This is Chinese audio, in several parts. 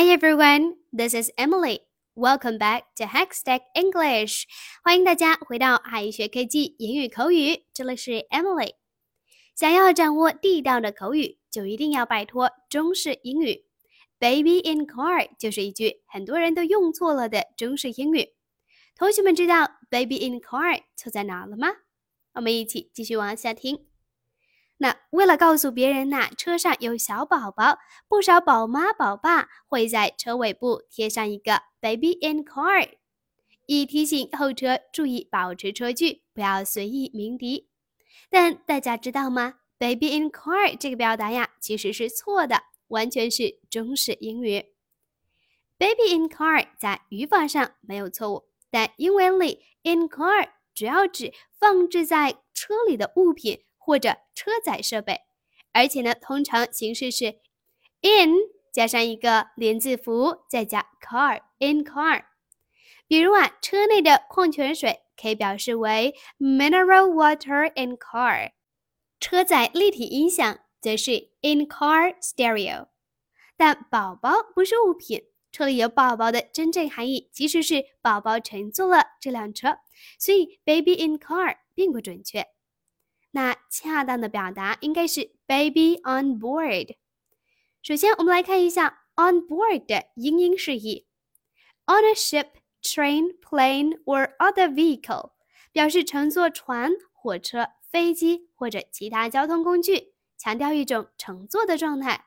Hi everyone, this is Emily. Welcome back to Hackstack English. 欢迎大家回到海学科技英语口语，这里是 Emily。想要掌握地道的口语，就一定要摆脱中式英语。Baby in car 就是一句很多人都用错了的中式英语。同学们知道 baby in car 错在哪了吗？我们一起继续往下听。那为了告诉别人呐，车上有小宝宝，不少宝妈宝爸会在车尾部贴上一个 “baby in car”，以提醒后车注意保持车距，不要随意鸣笛。但大家知道吗？“baby in car” 这个表达呀，其实是错的，完全是中式英语。“baby in car” 在语法上没有错误，但英文里 “in car” 主要指放置在车里的物品。或者车载设备，而且呢，通常形式是 in 加上一个连字符，再加 car in car。比如啊，车内的矿泉水可以表示为 mineral water in car。车载立体音响则是 in car stereo。但宝宝不是物品，车里有宝宝的真正含义其实是宝宝乘坐了这辆车，所以 baby in car 并不准确。那恰当的表达应该是 baby on board。首先，我们来看一下 on board 的英英释义。On a ship, train, plane or other vehicle 表示乘坐船、火车、飞机或者其他交通工具，强调一种乘坐的状态。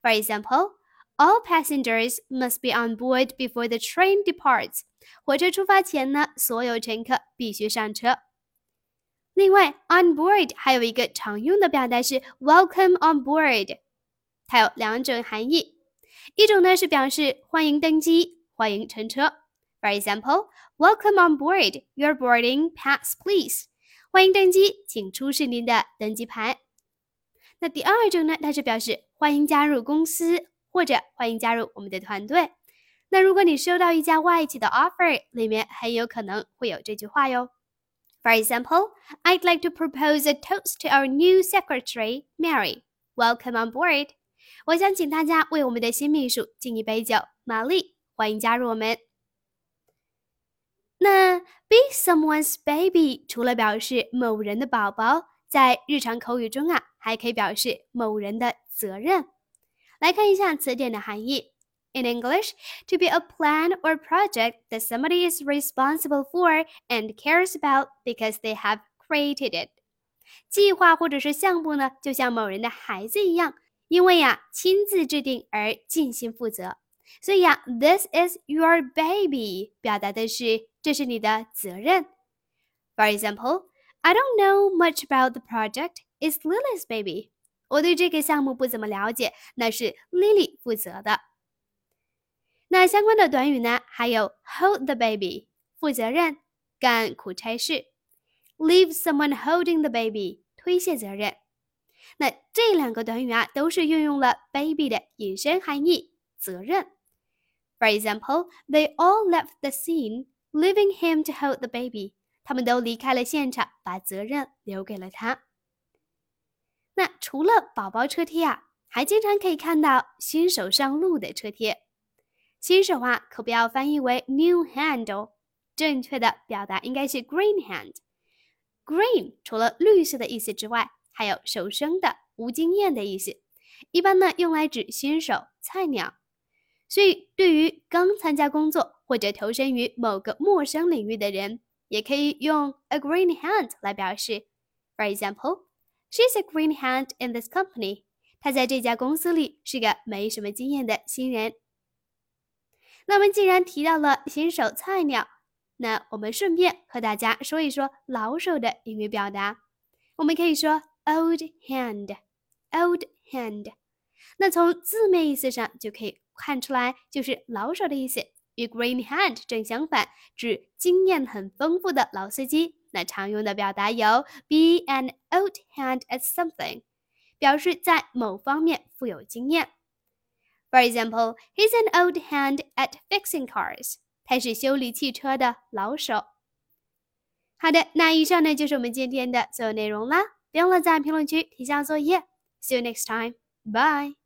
For example, all passengers must be on board before the train departs。火车出发前呢，所有乘客必须上车。 另外，on board 还有一个常用的表达是 welcome on board，它有两种含义，一种呢是表示欢迎登机、欢迎乘车。For example, welcome on board. Your boarding pass, please. 欢迎登机，请出示您的登机牌。那第二种呢，它是表示欢迎加入公司或者欢迎加入我们的团队。那如果你收到一家外企的 offer，里面很有可能会有这句话哟。For example, I'd like to propose a toast to our new secretary, Mary. Welcome on board. 我想请大家为我们的新秘书敬一杯酒，玛丽，欢迎加入我们。那 be someone's baby 除了表示某人的宝宝，在日常口语中啊，还可以表示某人的责任。来看一下词典的含义。In English, to be a plan or project that somebody is responsible for and cares about because they have created it. 计划或者是项目呢，就像某人的孩子一样，因为呀亲自制定而尽心负责。所以呀，this is your baby 表达的是这是你的责任。For example, I don't know much about the project. It's Lily's baby. 我对这个项目不怎么了解，那是 Lily 负责的。 那相关的短语呢？还有 hold the baby，负责任，干苦差事；leave someone holding the baby，推卸责任。那这两个短语啊，都是运用了 baby 的引申含义，责任。For example, they all left the scene, leaving him to hold the baby. 他们都离开了现场，把责任留给了他。那除了宝宝车贴啊，还经常可以看到新手上路的车贴。新手啊，可不要翻译为 new hand 哦，正确的表达应该是 green hand。green 除了绿色的意思之外，还有手生的、无经验的意思，一般呢用来指新手、菜鸟。所以，对于刚参加工作或者投身于某个陌生领域的人，也可以用 a green hand 来表示。For example, she's a green hand in this company。她在这家公司里是个没什么经验的新人。那么，既然提到了新手菜鸟，那我们顺便和大家说一说老手的英语表达。我们可以说 old hand，old hand。那从字面意思上就可以看出来，就是老手的意思。与 green hand 正相反，指经验很丰富的老司机。那常用的表达有 be an old hand at something，表示在某方面富有经验。For example, he's an old hand at fixing cars. 他是修理汽车的老手。好的，那以上呢就是我们今天的所有内容啦。别忘了在评论区提交作业。See you next time. Bye.